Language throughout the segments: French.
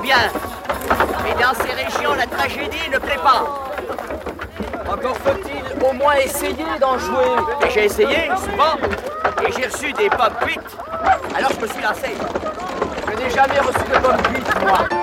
Bien. Mais dans ces régions, la tragédie ne plaît pas. Encore faut-il au moins essayer d'en jouer. Et j'ai essayé, souvent. Et j'ai reçu des pommes cuites. Alors je me suis lancé. Je n'ai jamais reçu de pommes cuites, moi.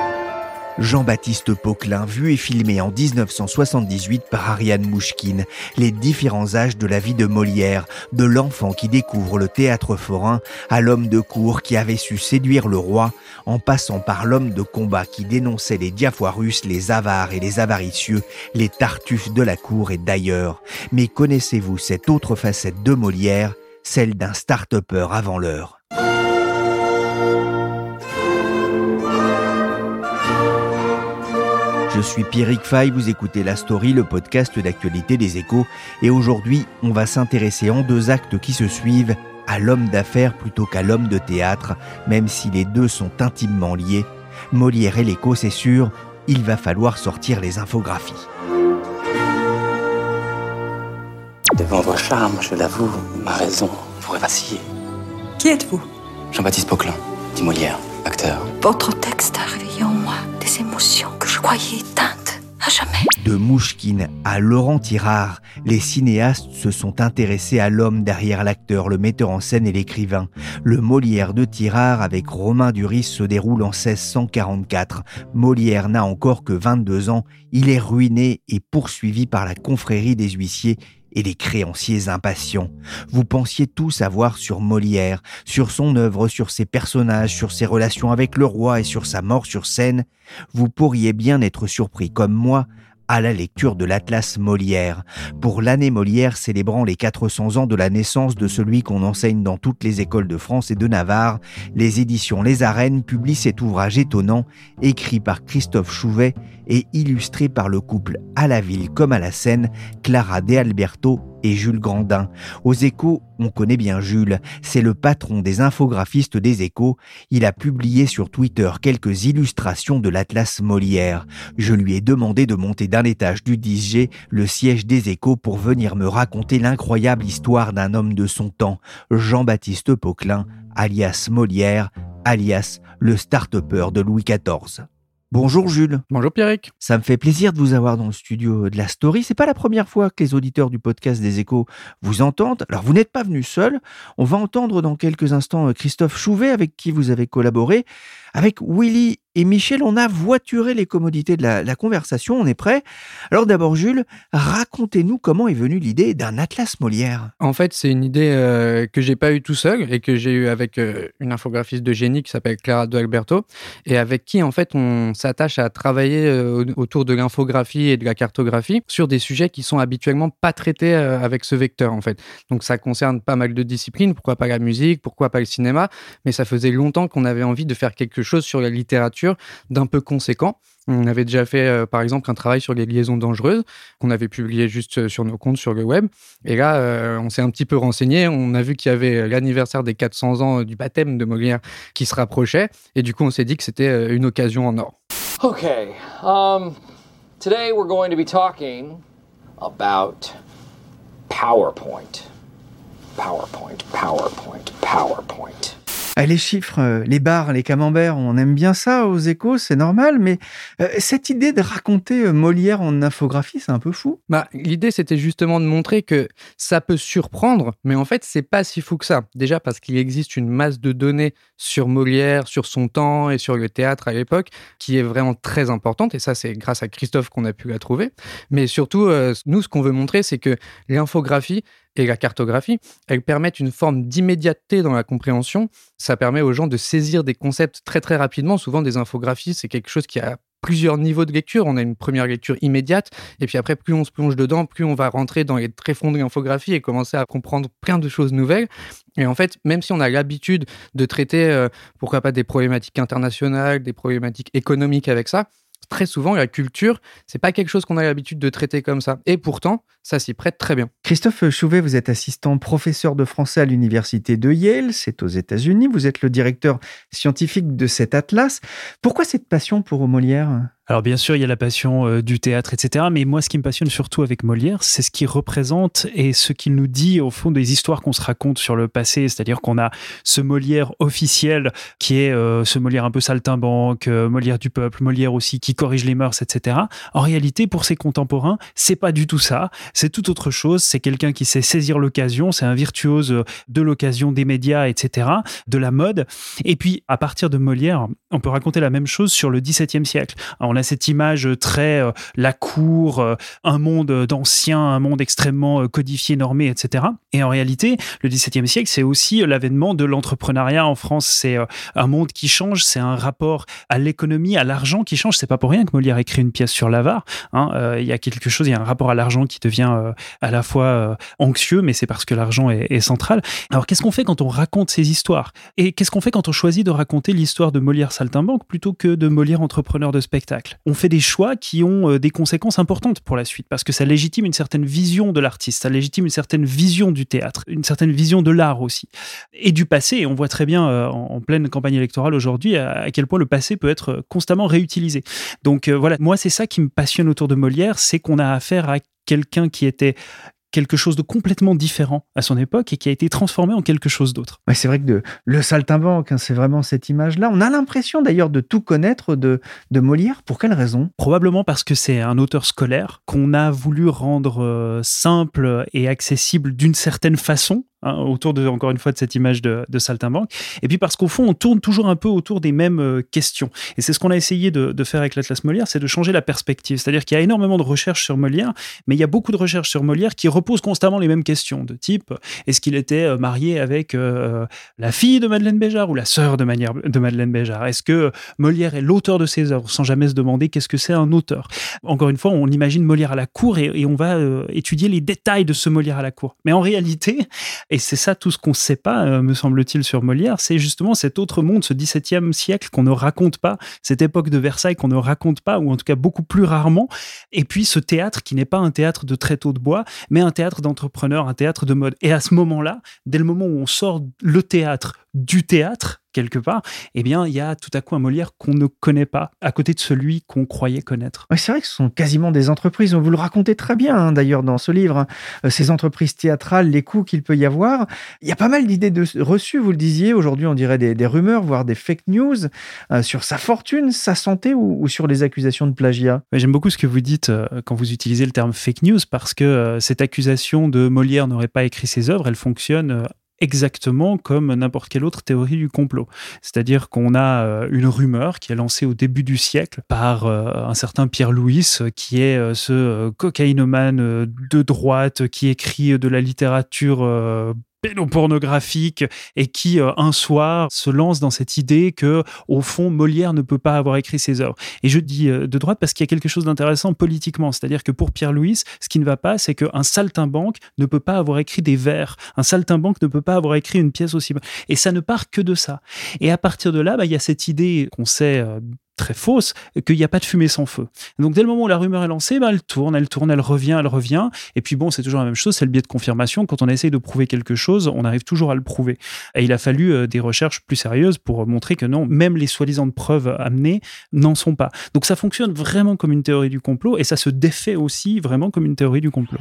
Jean-Baptiste Poquelin, vu et filmé en 1978 par Ariane Mouchkine, les différents âges de la vie de Molière, de l'enfant qui découvre le théâtre forain à l'homme de cour qui avait su séduire le roi, en passant par l'homme de combat qui dénonçait les diafoirus, les avares et les avaricieux, les tartuffes de la cour et d'ailleurs. Mais connaissez-vous cette autre facette de Molière, celle d'un start-upper avant l'heure? Je suis Pierrick Fay, vous écoutez La Story, le podcast d'actualité des échos, et aujourd'hui, on va s'intéresser en deux actes qui se suivent à l'homme d'affaires plutôt qu'à l'homme de théâtre, même si les deux sont intimement liés. Molière et l'écho, c'est sûr, il va falloir sortir les infographies. Devant vos charmes, je l'avoue, ma raison pourrait vaciller. Qui êtes-vous? Jean-Baptiste Poquelin, dit Molière, acteur. Votre texte a réveillé en moi des émotions à jamais. De Mouchkine à Laurent Tirard, les cinéastes se sont intéressés à l'homme derrière l'acteur, le metteur en scène et l'écrivain. Le Molière de Tirard avec Romain Duris se déroule en 1644. Molière n'a encore que 22 ans, il est ruiné et poursuivi par la confrérie des huissiers et les créanciers impatients. Vous pensiez tout savoir sur Molière, sur son œuvre, sur ses personnages, sur ses relations avec le roi et sur sa mort sur scène. Vous pourriez bien être surpris comme moi à la lecture de l'Atlas Molière. Pour l'année Molière célébrant les 400 ans de la naissance de celui qu'on enseigne dans toutes les écoles de France et de Navarre, les éditions Les Arènes publient cet ouvrage étonnant, écrit par Christophe Chouvet et illustré par le couple à la ville comme à la scène, Clara De Alberto et Jules Grandin. Aux échos, on connaît bien Jules, c'est le patron des infographistes des échos. Il a publié sur Twitter quelques illustrations de l'Atlas Molière. Je lui ai demandé de monter d'un étage du 10G le siège des échos pour venir me raconter l'incroyable histoire d'un homme de son temps, Jean-Baptiste Poquelin, alias Molière, alias le start-upper de Louis XIV. Bonjour Jules. Bonjour Pierrick. Ça me fait plaisir de vous avoir dans le studio de la story. C'est pas la première fois que les auditeurs du podcast des échos vous entendent. Alors vous n'êtes pas venu seul. On va entendre dans quelques instants Christophe Chouvet avec qui vous avez collaboré. Avec Willy et Michel, on a voituré les commodités de la, conversation. On est prêt Alors d'abord Jules, racontez-nous comment est venue l'idée d'un atlas Molière. En fait, c'est une idée euh, que j'ai pas eue tout seul et que j'ai eue avec euh, une infographiste de génie qui s'appelle Clara de Alberto et avec qui en fait on s'attache à travailler euh, autour de l'infographie et de la cartographie sur des sujets qui sont habituellement pas traités euh, avec ce vecteur en fait. Donc ça concerne pas mal de disciplines, pourquoi pas la musique, pourquoi pas le cinéma, mais ça faisait longtemps qu'on avait envie de faire quelque chose sur la littérature d'un peu conséquent. On avait déjà fait, euh, par exemple, un travail sur les liaisons dangereuses qu'on avait publié juste euh, sur nos comptes sur le web. Et là, euh, on s'est un petit peu renseigné. On a vu qu'il y avait l'anniversaire des 400 ans du baptême de Molière qui se rapprochait. Et du coup, on s'est dit que c'était une occasion en or. Okay, um, today we're going to be talking about PowerPoint. PowerPoint, PowerPoint, PowerPoint. Ah, Les chiffres, euh, les bars, les camemberts, on aime bien ça aux échos, c'est normal, mais euh, cette idée de raconter euh, Molière en infographie, c'est un peu fou. Bah, l'idée, c'était justement de montrer que ça peut surprendre, mais en fait, c'est pas si fou que ça. Déjà parce qu'il existe une masse de données sur Molière, sur son temps et sur le théâtre à l'époque, qui est vraiment très importante. Et ça, c'est grâce à Christophe qu'on a pu la trouver. Mais surtout, nous, ce qu'on veut montrer, c'est que l'infographie et la cartographie, elles permettent une forme d'immédiateté dans la compréhension. Ça permet aux gens de saisir des concepts très très rapidement. Souvent, des infographies, c'est quelque chose qui a plusieurs niveaux de lecture. On a une première lecture immédiate, et puis après, plus on se plonge dedans, plus on va rentrer dans les tréfonds de l'infographie et commencer à comprendre plein de choses nouvelles. Et en fait, même si on a l'habitude de traiter, euh, pourquoi pas, des problématiques internationales, des problématiques économiques avec ça, très souvent, la culture, c'est pas quelque chose qu'on a l'habitude de traiter comme ça. Et pourtant, ça s'y prête très bien. Christophe Chouvet, vous êtes assistant professeur de français à l'université de Yale, c'est aux États-Unis. Vous êtes le directeur scientifique de cet atlas. Pourquoi cette passion pour Molière? Alors bien sûr, il y a la passion euh, du théâtre, etc. Mais moi, ce qui me passionne surtout avec Molière, c'est ce qu'il représente et ce qu'il nous dit au fond des histoires qu'on se raconte sur le passé. C'est-à-dire qu'on a ce Molière officiel qui est euh, ce Molière un peu saltimbanque, euh, Molière du peuple, Molière aussi qui corrige les mœurs, etc. En réalité, pour ses contemporains, c'est pas du tout ça. C'est tout autre chose. C'est quelqu'un qui sait saisir l'occasion. C'est un virtuose de l'occasion, des médias, etc. De la mode. Et puis, à partir de Molière, on peut raconter la même chose sur le XVIIe siècle. Cette image très euh, la cour, euh, un monde d'anciens, un monde extrêmement euh, codifié, normé, etc. Et en réalité, le XVIIe siècle, c'est aussi l'avènement de l'entrepreneuriat en France. C'est un monde qui change, c'est un rapport à l'économie, à l'argent qui change. C'est pas pour rien que Molière écrit une pièce sur l'avare. Hein. Il y a quelque chose, il y a un rapport à l'argent qui devient à la fois anxieux, mais c'est parce que l'argent est, est, central. Alors qu'est-ce qu'on fait quand on raconte ces histoires? Et qu'est-ce qu'on fait quand on choisit de raconter l'histoire de Molière saltimbanque plutôt que de Molière entrepreneur de spectacle? On fait des choix qui ont euh, des conséquences importantes pour la suite, parce que ça légitime une certaine vision de l'artiste, ça légitime une certaine vision du théâtre, une certaine vision de l'art aussi, et du passé. Et on voit très bien euh, en pleine campagne électorale aujourd'hui à quel point le passé peut être constamment réutilisé. Donc euh, voilà, moi c'est ça qui me passionne autour de Molière, c'est qu'on a affaire à quelqu'un qui était quelque chose de complètement différent à son époque et qui a été transformé en quelque chose d'autre. c'est vrai que de, le saltimbanque, hein, c'est vraiment cette image-là. On a l'impression d'ailleurs de tout connaître de, de Molière. Pour quelle raison? Probablement parce que c'est un auteur scolaire qu'on a voulu rendre euh, simple et accessible d'une certaine façon Hein, autour de, encore une fois, de cette image de, de saltimbanque. Et puis parce qu'au fond, on tourne toujours un peu autour des mêmes euh, questions. Et c'est ce qu'on a essayé de, faire avec l'Atlas Molière, c'est de changer la perspective. C'est-à-dire qu'il y a énormément de recherches sur Molière, mais il y a beaucoup de recherches sur Molière qui reposent constamment les mêmes questions, de type est-ce qu'il était euh, marié avec euh, la fille de Madeleine Béjart ou la sœur de, de Madeleine Béjart? Est-ce que Molière est l'auteur de ses œuvres, sans jamais se demander qu'est-ce que c'est un auteur? Encore une fois, on imagine Molière à la cour et on va étudier les détails de ce Molière à la cour. Mais en réalité, et c'est ça tout ce qu'on ne sait pas, euh, me semble-t-il, sur Molière, c'est justement cet autre monde, ce XVIIe siècle qu'on ne raconte pas, cette époque de Versailles qu'on ne raconte pas, ou en tout cas beaucoup plus rarement, et puis ce théâtre qui n'est pas un théâtre de tréteaux de bois, mais un théâtre d'entrepreneurs, un théâtre de mode. Et à ce moment-là, dès le moment où on sort le théâtre du théâtre, quelque part, eh bien, il y a tout à coup un Molière qu'on ne connaît pas, à côté de celui qu'on croyait connaître. c'est vrai que ce sont quasiment des entreprises. Vous le racontez très bien, hein, d'ailleurs, dans ce livre. Hein. Euh, ces entreprises théâtrales, les coûts qu'il peut y avoir. Il y a pas mal d'idées de, reçues, vous le disiez. Aujourd'hui, on dirait des, rumeurs, voire des fake news euh, sur sa fortune, sa santé ou, sur les accusations de plagiat. J'aime beaucoup ce que vous dites euh, quand vous utilisez le terme fake news parce que cette accusation de Molière n'aurait pas écrit ses œuvres, elle fonctionne exactement comme n'importe quelle autre théorie du complot. C'est-à-dire qu'on a euh, une rumeur qui est lancée au début du siècle par euh, un certain Pierre Louis, qui est euh, ce cocaïnomane de droite qui écrit de la littérature pédopornographique et qui euh, un soir se lance dans cette idée que au fond Molière ne peut pas avoir écrit ses œuvres. Et je dis euh, de droite parce qu'il y a quelque chose d'intéressant politiquement, c'est-à-dire que pour Pierre Louis, ce qui ne va pas, c'est qu'un saltimbanque ne peut pas avoir écrit des vers, un saltimbanque ne peut pas avoir écrit une pièce aussi. Et ça ne part que de ça. Et à partir de là, bah, il y a cette idée qu'on sait euh, très fausse, qu'il n'y a pas de fumée sans feu. Donc dès le moment où la rumeur est lancée, bah, elle tourne, elle tourne, elle revient, elle revient. Et puis bon, c'est toujours la même chose, c'est le biais de confirmation. Quand on essaye de prouver quelque chose, on arrive toujours à le prouver. Et il a fallu euh, des recherches plus sérieuses pour montrer que non, même les soi-disant preuves amenées n'en sont pas. Donc ça fonctionne vraiment comme une théorie du complot et ça se défait aussi vraiment comme une théorie du complot.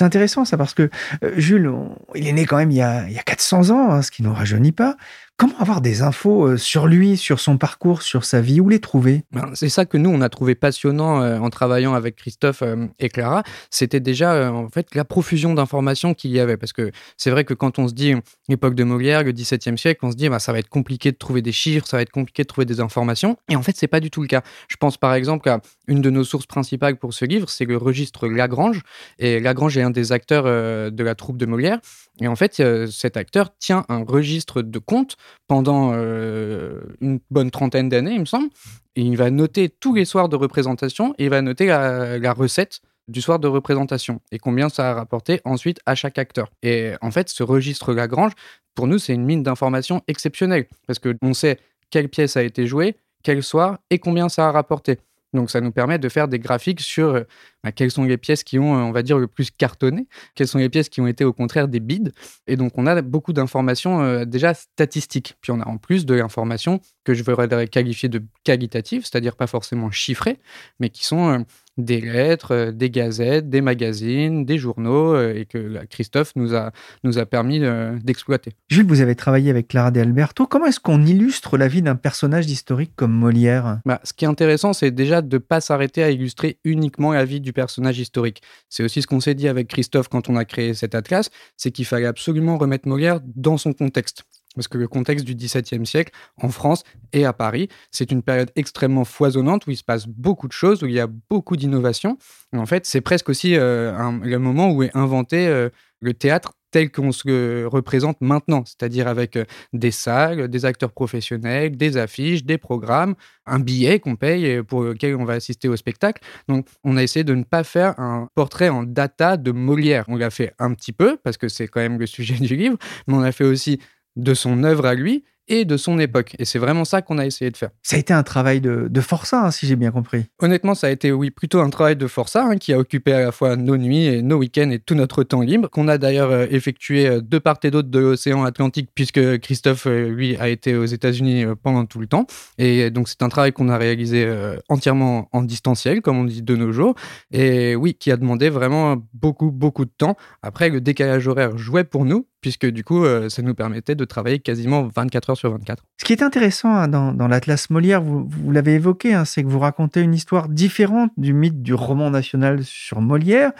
C'est intéressant ça parce que euh, Jules, il est né quand même il y a, il y a 400 ans, hein, ce qui ne rajeunit pas. Comment avoir des infos euh, sur lui, sur son parcours, sur sa vie? Où les trouver? Ben, C'est ça que nous, on a trouvé passionnant euh, en travaillant avec Christophe euh, et Clara. C'était déjà, en fait, la profusion d'informations qu'il y avait. Parce que c'est vrai que quand on se dit l'époque de Molière, le XVIIe siècle, on se dit, bah, ça va être compliqué de trouver des chiffres, ça va être compliqué de trouver des informations. Et en fait, c'est pas du tout le cas. Je pense par exemple à une de nos sources principales pour ce livre, c'est le registre Lagrange. Et Lagrange est un des acteurs de la troupe de Molière. Et en fait, cet acteur tient un registre de comptes pendant une bonne trentaine d'années, il me semble. Il va noter tous les soirs de représentation et il va noter la, recette du soir de représentation et combien ça a rapporté ensuite à chaque acteur. Et en fait, ce registre Lagrange, pour nous, c'est une mine d'informations exceptionnelle parce qu'on sait quelle pièce a été jouée, quel soir et combien ça a rapporté. Donc ça nous permet de faire des graphiques sur euh, bah, quelles sont les pièces qui ont, on va dire, le plus cartonné, quelles sont les pièces qui ont été au contraire des bides? Et donc on a beaucoup d'informations euh, déjà statistiques. Puis on a en plus de l'information que je voudrais qualifier de qualitative, c'est-à-dire pas forcément chiffrées, mais qui sont euh, des lettres, euh, des gazettes, des magazines, des journaux, euh, et que Christophe nous a, nous a permis euh, d'exploiter. Jules, vous avez travaillé avec Clara de Alberto. Comment est-ce qu'on illustre la vie d'un personnage historique comme Molière? Bah, Ce qui est intéressant, c'est déjà de ne pas s'arrêter à illustrer uniquement la vie du personnage historique. C'est aussi ce qu'on s'est dit avec Christophe quand on a créé cet atlas, c'est qu'il fallait absolument remettre Molière dans son contexte. Parce que le contexte du XVIIe siècle, en France et à Paris, c'est une période extrêmement foisonnante où il se passe beaucoup de choses, où il y a beaucoup d'innovations. En fait, c'est presque aussi euh, le moment où est inventé euh, le théâtre tel qu'on se représente maintenant, c'est-à-dire avec euh, des salles, des acteurs professionnels, des affiches, des programmes, un billet qu'on paye et pour lequel on va assister au spectacle. Donc, on a essayé de ne pas faire un portrait en data de Molière. On l'a fait un petit peu, parce que c'est quand même le sujet du livre, mais on a fait aussi de son œuvre à lui et de son époque. Et c'est vraiment ça qu'on a essayé de faire. Ça a été un travail de, de forçat, hein, si j'ai bien compris. Honnêtement, ça a été, oui, plutôt un travail de forçat hein, qui a occupé à la fois nos nuits et nos week-ends et tout notre temps libre, qu'on a d'ailleurs euh, effectué euh, de part et d'autre de l'océan Atlantique, puisque Christophe, euh, lui, a été aux États-Unis pendant tout le temps. Et donc, c'est un travail qu'on a réalisé entièrement en distanciel, comme on dit de nos jours. Et oui, qui a demandé vraiment beaucoup, beaucoup de temps. Après, le décalage horaire jouait pour nous, puisque du coup, euh, ça nous permettait de travailler quasiment 24 heures sur 24. Ce qui est intéressant hein, dans, l'Atlas Molière, vous, l'avez évoqué, hein, c'est que vous racontez une histoire différente du mythe du roman national sur Molière.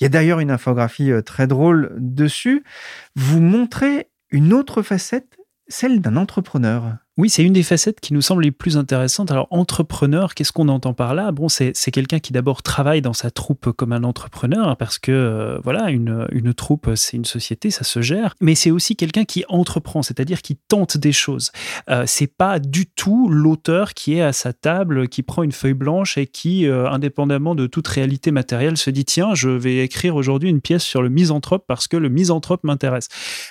Il y a d'ailleurs une infographie euh, très drôle dessus. Vous montrez une autre facette, celle d'un entrepreneur. Oui, c'est une des facettes qui nous semble les plus intéressantes. Alors, entrepreneur, qu'est-ce qu'on entend par là? Bon, c'est quelqu'un qui d'abord travaille dans sa troupe comme un entrepreneur, hein, parce que, euh, voilà, une, troupe, c'est une société, ça se gère. Mais c'est aussi quelqu'un qui entreprend, c'est-à-dire qui tente des choses. Euh, c'est pas du tout l'auteur qui est à sa table, qui prend une feuille blanche et qui, euh, indépendamment de toute réalité matérielle, se dit tiens, je vais écrire aujourd'hui une pièce sur le misanthrope parce que le misanthrope m'intéresse.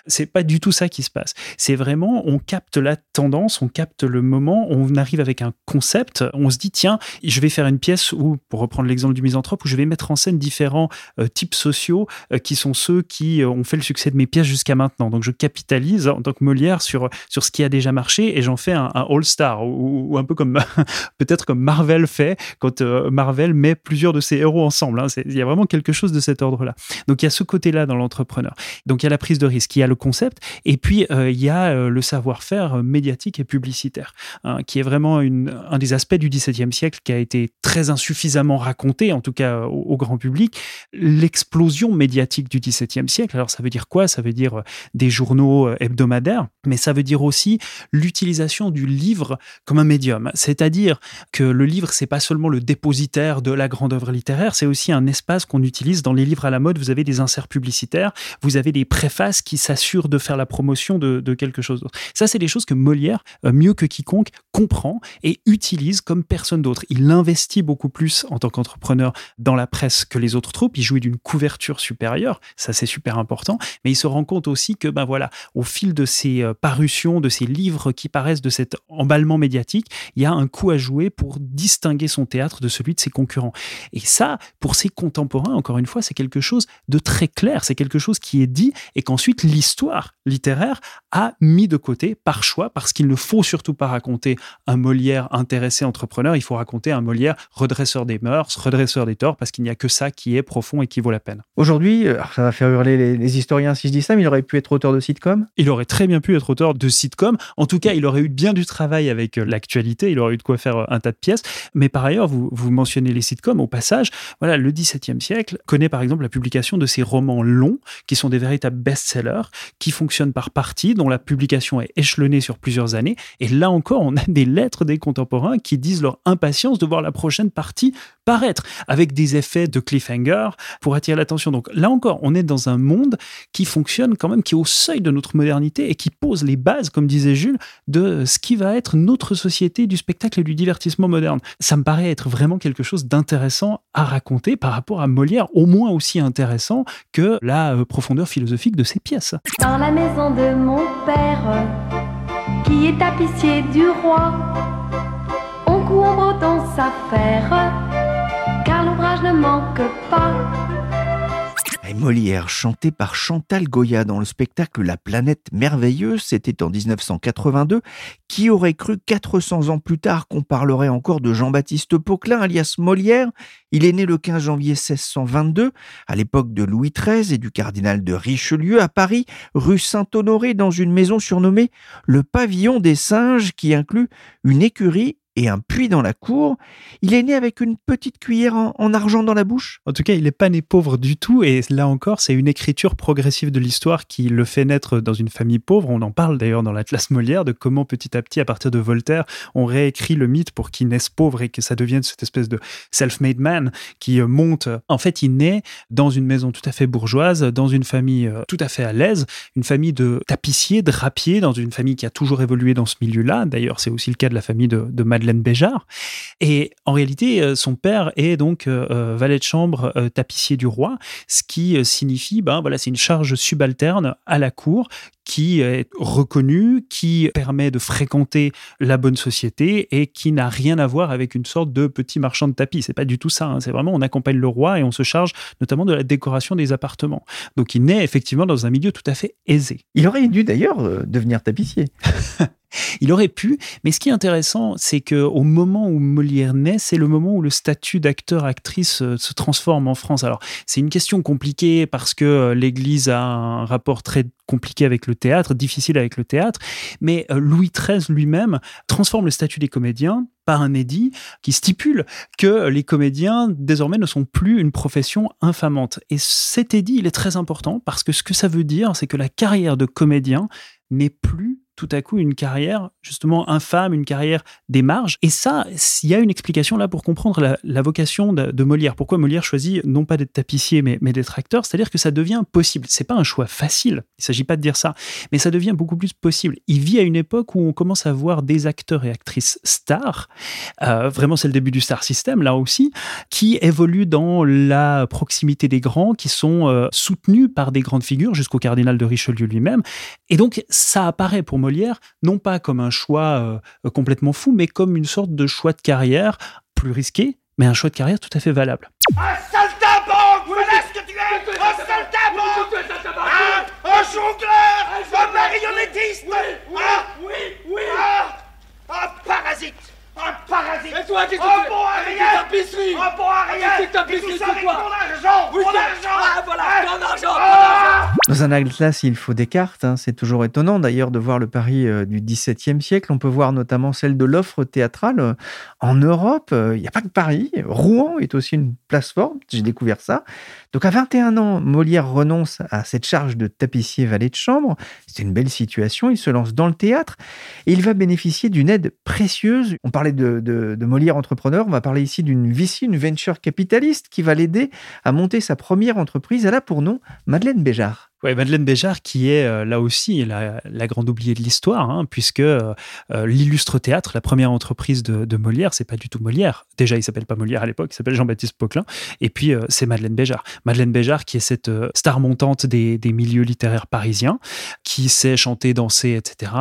C'est pas du tout ça qui se passe. C'est vraiment, on capte la tendance on capte le moment, on arrive avec un concept, on se dit tiens, je vais faire une pièce où, pour reprendre l'exemple du misanthrope, où je vais mettre en scène différents euh, types sociaux euh, qui sont ceux qui euh, ont fait le succès de mes pièces jusqu'à maintenant. Donc je capitalise en tant que Molière sur, sur ce qui a déjà marché et j'en fais un, all-star ou, un peu comme peut-être comme Marvel fait quand Marvel met plusieurs de ses héros ensemble. Hein. Il y a vraiment quelque chose de cet ordre-là. Donc il y a ce côté-là dans l'entrepreneur. Donc il y a la prise de risque, il y a le concept et puis il y a le savoir-faire médiatique publicitaire, hein, qui est vraiment un des aspects du XVIIe siècle qui a été très insuffisamment raconté, en tout cas au, grand public. L'explosion médiatique du XVIIe siècle, alors ça veut dire quoi? Ça veut dire euh, des journaux euh, hebdomadaires, mais ça veut dire aussi l'utilisation du livre comme un médium. C'est-à-dire que le livre, c'est pas seulement le dépositaire de la grande œuvre littéraire, c'est aussi un espace qu'on utilise dans les livres à la mode. Vous avez des inserts publicitaires, vous avez des préfaces qui s'assurent de faire la promotion de, quelque chose d'autre. Ça, c'est des choses que Molière mieux que quiconque, comprend et utilise comme personne d'autre. Il investit beaucoup plus en tant qu'entrepreneur dans la presse que les autres troupes. Il jouit d'une couverture supérieure, ça c'est super important. Mais il se rend compte aussi que, ben voilà, au fil de ces euh, parutions, de ces livres qui paraissent de cet emballement médiatique, il y a un coup à jouer pour distinguer son théâtre de celui de ses concurrents. Et ça, pour ses contemporains, encore une fois, c'est quelque chose de très clair. C'est quelque chose qui est dit et qu'ensuite l'histoire littéraire a mis de côté par choix parce qu'il ne faut surtout pas raconter un Molière intéressé entrepreneur, il faut raconter un Molière redresseur des mœurs, redresseur des torts, parce qu'il n'y a que ça qui est profond et qui vaut la peine. Aujourd'hui, euh, ça va faire hurler les, historiens si je dis ça, mais il aurait pu être auteur de sitcom Il aurait très bien pu être auteur de sitcom. En tout cas, il aurait eu bien du travail avec euh, l'actualité, il aurait eu de quoi faire euh, un tas de pièces. Mais par ailleurs, vous, vous mentionnez les sitcoms au passage. Voilà, le XVIIe siècle connaît par exemple la publication de ces romans longs, qui sont des véritables best-sellers, qui fonctionnent par partie, dont la publication est échelonnée sur plusieurs années. Et là encore, on a des lettres des contemporains qui disent leur impatience de voir la prochaine partie disparaître avec des effets de cliffhanger pour attirer l'attention. Donc là encore, on est dans un monde qui fonctionne quand même, qui est au seuil de notre modernité et qui pose les bases, comme disait Jules, de ce qui va être notre société du spectacle et du divertissement moderne. Ça me paraît être vraiment quelque chose d'intéressant à raconter par rapport à Molière, au moins aussi intéressant que la profondeur philosophique de ses pièces. Dans la maison de mon père, qui est tapissier du roi, on coud en sa faire, car l'ouvrage ne manque pas. Molière, chanté par Chantal Goya dans le spectacle La planète merveilleuse, c'était en 1982. Qui aurait cru 400 ans plus tard qu'on parlerait encore de Jean-Baptiste Poquelin, alias Molière Il est né le 15 janvier 1622, à l'époque de Louis XIII et du cardinal de Richelieu, à Paris, rue Saint-Honoré, dans une maison surnommée le Pavillon des Singes, qui inclut une écurie et un puits dans la cour. Il est né avec une petite cuillère en, argent dans la bouche. En tout cas, il n'est pas né pauvre du tout. Et là encore, c'est une écriture progressive de l'histoire qui le fait naître dans une famille pauvre. On en parle d'ailleurs dans l'Atlas Molière de comment petit à petit, à partir de Voltaire, on réécrit le mythe pour qu'il naisse pauvre et que ça devienne cette espèce de self-made man qui euh, monte. En fait, il naît dans une maison tout à fait bourgeoise, dans une famille euh, tout à fait à l'aise, une famille de tapissiers, drapiers, dans une famille qui a toujours évolué dans ce milieu-là. D'ailleurs, c'est aussi le cas de la famille de, de Madeleine Béjart. Et en réalité, euh, son père est donc euh, euh, valet de chambre tapissier du roi, ce qui signifie, ben voilà, c'est une charge subalterne à la cour qui est reconnue, qui permet de fréquenter la bonne société et qui n'a rien à voir avec une sorte de petit marchand de tapis. C'est pas du tout ça. Hein. C'est vraiment on accompagne le roi et on se charge notamment de la décoration des appartements. Donc il naît effectivement dans un milieu tout à fait aisé. Il aurait dû d'ailleurs devenir tapissier. Il aurait pu, mais ce qui est intéressant, c'est que au moment où Molière naît, c'est le moment où le statut d'acteur-actrice euh, se transforme en France. Alors, c'est une question compliquée parce que euh, l'Église a un rapport très compliqué avec le théâtre, difficile avec le théâtre, mais euh, Louis XIII lui-même transforme le statut des comédiens par un édit qui stipule que les comédiens désormais ne sont plus une profession infamante. Et cet édit, il est très important parce que ce que ça veut dire, c'est que la carrière de comédien n'est plus tout à coup une carrière justement infâme, une carrière des marges. Et ça, il y a une explication là pour comprendre la, vocation de, Molière. Pourquoi Molière choisit non pas d'être tapissier, mais, d'être acteur, c'est-à-dire que ça devient possible. C'est pas un choix facile, il s'agit pas de dire ça, mais ça devient beaucoup plus possible. Il vit à une époque où on commence à voir des acteurs et actrices stars, euh, vraiment c'est le début du star system là aussi, qui évoluent dans la proximité des grands, qui sont euh, soutenus par des grandes figures, jusqu'au cardinal de Richelieu lui-même. Et donc ça apparaît pour Molière non pas comme un choix euh, complètement fou, mais comme une sorte de choix de carrière plus risqué, mais un choix de carrière tout à fait valable. Un saltimbanque Voilà ce que tu es. Un saltimbanque un, un jongleur. Un marionnettiste. Oui, oui, oui, Un parasite. Un parasite. Et toi, qu'est-ce que tu bon à rien. tapisserie Un bon à rien. Qu'est-ce que tapisserie, c'est quoi Mon argent. Mon argent. Ah, voilà, ton argent, argent Dans un atlas, il faut des cartes. Hein. C'est toujours étonnant d'ailleurs de voir le Paris euh, du XVIIe siècle. On peut voir notamment celle de l'offre théâtrale. Euh, en Europe, euh, il n'y a pas que Paris. Rouen est aussi une place forte. J'ai découvert ça. Donc à 21 ans, Molière renonce à cette charge de tapissier valet de chambre. C'est une belle situation. Il se lance dans le théâtre et il va bénéficier d'une aide précieuse. On parlait de, Molière entrepreneur, on va parler ici d'une VC, une venture capitaliste qui va l'aider à monter sa première entreprise. Elle a pour nom Madeleine Béjart. Ouais, Madeleine Béjart, qui est euh, là aussi la, grande oubliée de l'histoire, hein, puisque euh, euh, l'illustre théâtre, la première entreprise de, de Molière, c'est pas du tout Molière. Déjà, il s'appelle pas Molière à l'époque, il s'appelle Jean-Baptiste Poquelin. Et puis, c'est Madeleine Béjart. Madeleine Béjart, qui est cette star montante des, des, milieux littéraires parisiens, qui sait chanter, danser, etc.,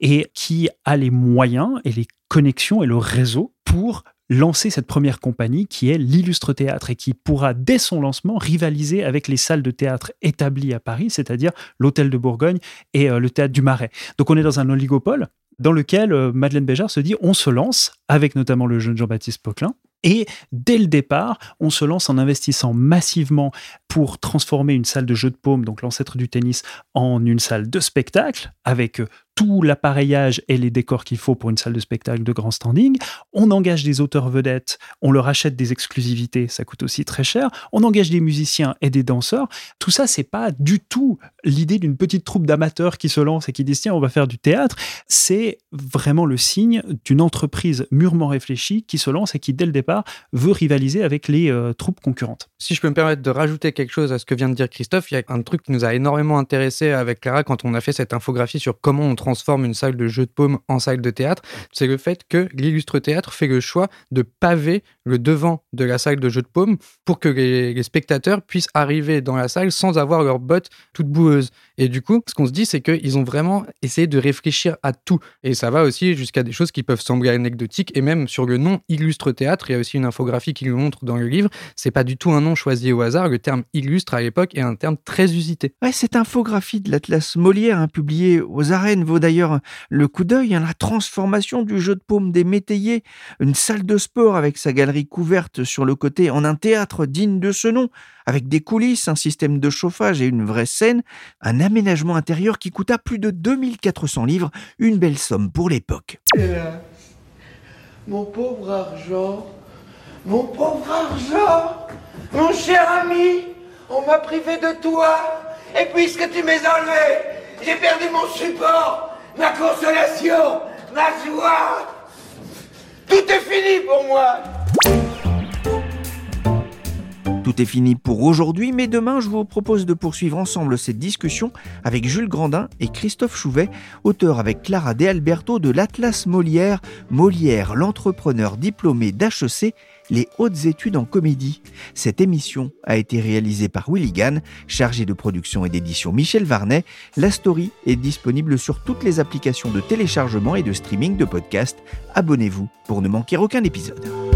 et qui a les moyens et les connexions et le réseau pour lancer cette première compagnie qui est l'Illustre Théâtre et qui pourra, dès son lancement, rivaliser avec les salles de théâtre établies à Paris, c'est-à-dire l'Hôtel de Bourgogne et euh, le Théâtre du Marais. Donc on est dans un oligopole dans lequel euh, Madeleine Béjart se dit on se lance, avec notamment le jeune Jean-Baptiste Poquelin, et dès le départ, on se lance en investissant massivement pour transformer une salle de jeu de paume, donc l'ancêtre du tennis, en une salle de spectacle, avec euh, tout l'appareillage et les décors qu'il faut pour une salle de spectacle de grand standing. On engage des auteurs vedettes, on leur achète des exclusivités, ça coûte aussi très cher. On engage des musiciens et des danseurs. Tout ça, c'est pas du tout l'idée d'une petite troupe d'amateurs qui se lance et qui disent tiens, on va faire du théâtre. C'est vraiment le signe d'une entreprise mûrement réfléchie qui se lance et qui, dès le départ, veut rivaliser avec les euh, troupes concurrentes. Si je peux me permettre de rajouter quelque chose à ce que vient de dire Christophe, il y a un truc qui nous a énormément intéressé avec Clara quand on a fait cette infographie sur comment on transforme une salle de jeu de paume en salle de théâtre, c'est le fait que l'illustre théâtre fait le choix de paver le devant de la salle de jeu de paume pour que les, spectateurs puissent arriver dans la salle sans avoir leurs bottes toutes boueuses. Et du coup, ce qu'on se dit, c'est qu'ils ont vraiment essayé de réfléchir à tout. Et ça va aussi jusqu'à des choses qui peuvent sembler anecdotiques. Et même sur le nom illustre théâtre, il y a aussi une infographie qui le montre dans le livre. C'est pas du tout un nom choisi au hasard. Le terme illustre à l'époque est un terme très usité. Ouais, cette infographie de l'Atlas Molière, hein, publiée aux arènes, d'ailleurs le coup d'œil. Hein, la transformation du jeu de paume des métayers, une salle de sport avec sa galerie couverte sur le côté en un théâtre digne de ce nom, avec des coulisses, un système de chauffage et une vraie scène, un aménagement intérieur qui coûta plus de 2400 livres, une belle somme pour l'époque. Mon pauvre argent, mon pauvre argent, mon cher ami, on m'a privé de toi, et puisque tu m'es enlevé, j'ai perdu mon support, ma consolation, ma joie. Tout est fini pour moi. Tout est fini pour aujourd'hui, mais demain, je vous propose de poursuivre ensemble cette discussion avec Jules Grandin et Christophe Chouvet, auteur avec Clara De Alberto de l'Atlas Molière, Molière, l'entrepreneur diplômé d'HEC, les hautes études en comédie. Cette émission a été réalisée par Willy Gann, chargé de production et d'édition Michel Varnet. La story est disponible sur toutes les applications de téléchargement et de streaming de podcasts. Abonnez-vous pour ne manquer aucun épisode.